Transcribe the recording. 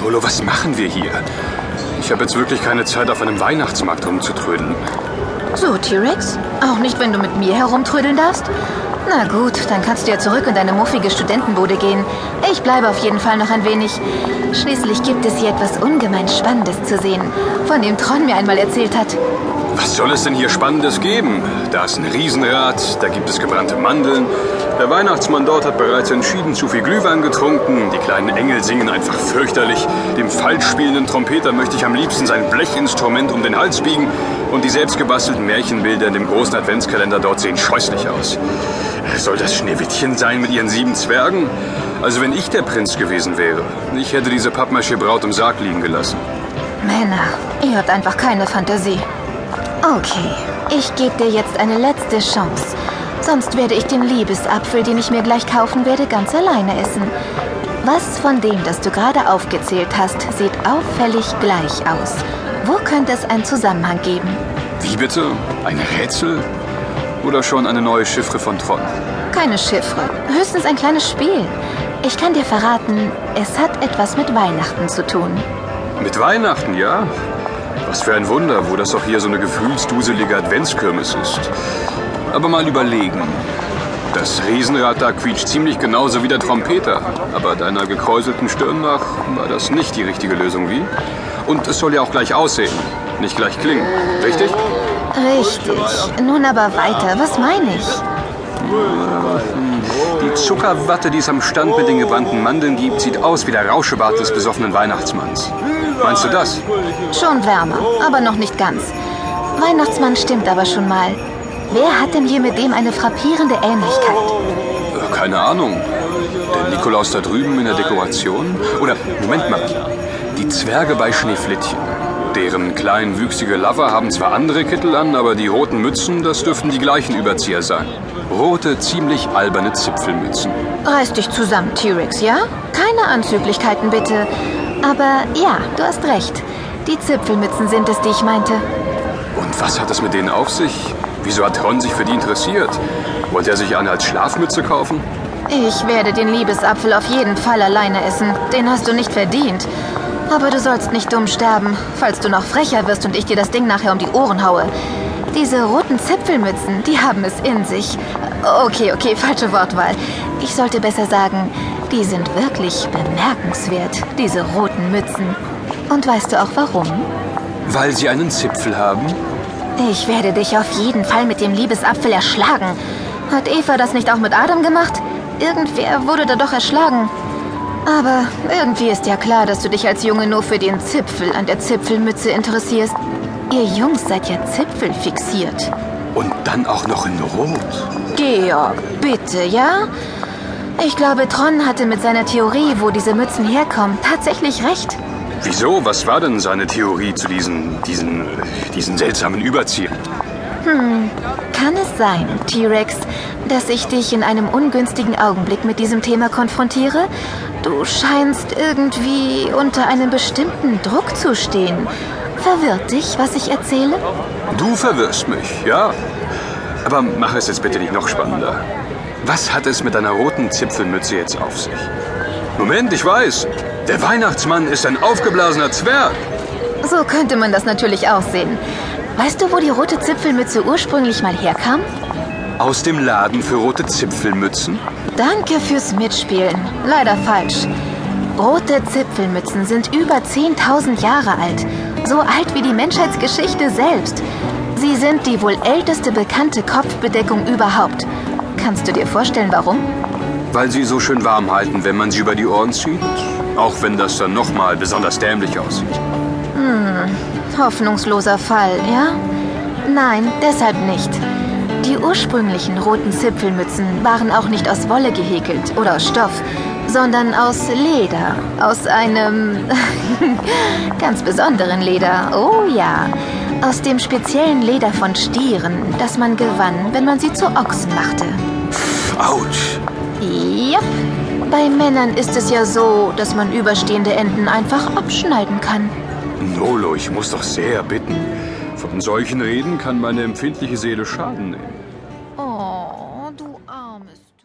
Nolo, was machen wir hier? Ich habe jetzt wirklich keine Zeit, auf einem Weihnachtsmarkt rumzutrödeln. So, T-Rex? Auch nicht, wenn du mit mir herumtrödeln darfst? Na gut, dann kannst du ja zurück in deine muffige Studentenbude gehen. Ich bleibe auf jeden Fall noch ein wenig. Schließlich gibt es hier etwas ungemein Spannendes zu sehen, von dem Tron mir einmal erzählt hat. Was soll es denn hier Spannendes geben? Da ist ein Riesenrad, da gibt es gebrannte Mandeln. Der Weihnachtsmann dort hat bereits entschieden zu viel Glühwein getrunken. Die kleinen Engel singen einfach fürchterlich. Dem falsch spielenden Trompeter möchte ich am liebsten sein Blechinstrument um den Hals biegen. Und die selbstgebastelten Märchenbilder in dem großen Adventskalender dort sehen scheußlich aus. Soll das Schneewittchen sein mit ihren sieben Zwergen? Also wenn ich der Prinz gewesen wäre, ich hätte diese Pappmaché-Braut im Sarg liegen gelassen. Männer, ihr habt einfach keine Fantasie. Okay, ich gebe dir jetzt eine letzte Chance. Sonst werde ich den Liebesapfel, den ich mir gleich kaufen werde, ganz alleine essen. Was von dem, das du gerade aufgezählt hast, sieht auffällig gleich aus? Wo könnte es einen Zusammenhang geben? Wie bitte? Ein Rätsel? Oder schon eine neue Chiffre von Tron? Keine Chiffre, höchstens ein kleines Spiel. Ich kann dir verraten, es hat etwas mit Weihnachten zu tun. Mit Weihnachten, ja? Was für ein Wunder, wo das doch hier so eine gefühlsduselige Adventskirmes ist. Aber mal überlegen. Das Riesenrad da quietscht ziemlich genauso wie der Trompeter. Aber deiner gekräuselten Stirn nach war das nicht die richtige Lösung, wie? Und es soll ja auch gleich aussehen, nicht gleich klingen. Richtig? Richtig. Nun aber weiter. Was meine ich? Die Zuckerwatte, die es am Stand mit den gebrannten Mandeln gibt, sieht aus wie der Rauschebart des besoffenen Weihnachtsmanns. Meinst du das? Schon wärmer, aber noch nicht ganz. Weihnachtsmann stimmt aber schon mal. Wer hat denn hier mit dem eine frappierende Ähnlichkeit? Äh, Keine Ahnung. Der Nikolaus da drüben in der Dekoration? Oder, Moment mal, die Zwerge bei Schneeflittchen. Deren kleinwüchsige Lover haben zwar andere Kittel an, aber die roten Mützen, das dürften die gleichen Überzieher sein. Rote, ziemlich alberne Zipfelmützen. Reiß dich zusammen, T-Rex, ja? Keine Anzüglichkeiten bitte. Aber ja, du hast recht. Die Zipfelmützen sind es, die ich meinte. Und was hat es mit denen auf sich? Wieso hat Ron sich für die interessiert? Wollte er sich eine als Schlafmütze kaufen? Ich werde den Liebesapfel auf jeden Fall alleine essen. Den hast du nicht verdient. Aber du sollst nicht dumm sterben, falls du noch frecher wirst und ich dir das Ding nachher um die Ohren haue. Diese roten Zipfelmützen, die haben es in sich. Okay, okay, falsche Wortwahl. Ich sollte besser sagen, die sind wirklich bemerkenswert, diese roten Mützen. Und weißt du auch warum? Weil sie einen Zipfel haben? Ich werde dich auf jeden Fall mit dem Liebesapfel erschlagen. Hat Eva das nicht auch mit Adam gemacht? Irgendwer wurde da doch erschlagen. Aber irgendwie ist ja klar, dass du dich als Junge nur für den Zipfel an der Zipfelmütze interessierst. Ihr Jungs seid ja zipfelfixiert. Und dann auch noch in Rot. Georg, bitte, ja? Ich glaube, Tron hatte mit seiner Theorie, wo diese Mützen herkommen, tatsächlich recht. Wieso? Was war denn seine Theorie zu diesen, diesen, diesen seltsamen Überziehern? Kann es sein, T-Rex, dass ich dich in einem ungünstigen Augenblick mit diesem Thema konfrontiere? Du scheinst irgendwie unter einem bestimmten Druck zu stehen. Verwirrt dich, was ich erzähle? Du verwirrst mich, ja. Aber mach es jetzt bitte nicht noch spannender. Was hat es mit deiner roten Zipfelmütze jetzt auf sich? Moment, ich weiß. Der Weihnachtsmann ist ein aufgeblasener Zwerg. So könnte man das natürlich auch sehen. Weißt du, wo die rote Zipfelmütze ursprünglich mal herkam? Aus dem Laden für rote Zipfelmützen? Danke fürs Mitspielen. Leider falsch. Rote Zipfelmützen sind über 10.000 Jahre alt. So alt wie die Menschheitsgeschichte selbst. Sie sind die wohl älteste bekannte Kopfbedeckung überhaupt. Kannst du dir vorstellen, warum? Weil sie so schön warm halten, wenn man sie über die Ohren zieht. Auch wenn das dann nochmal besonders dämlich aussieht. Hoffnungsloser Fall, ja? Nein, deshalb nicht. Die ursprünglichen roten Zipfelmützen waren auch nicht aus Wolle gehäkelt oder aus Stoff, sondern aus Leder. Aus einem ganz besonderen Leder. Oh ja. Aus dem speziellen Leder von Stieren, das man gewann, wenn man sie zu Ochsen machte. Autsch. Yep. Bei Männern ist es ja so, dass man überstehende Enden einfach abschneiden kann. Nolo, ich muss doch sehr bitten. Von solchen Reden kann meine empfindliche Seele Schaden nehmen.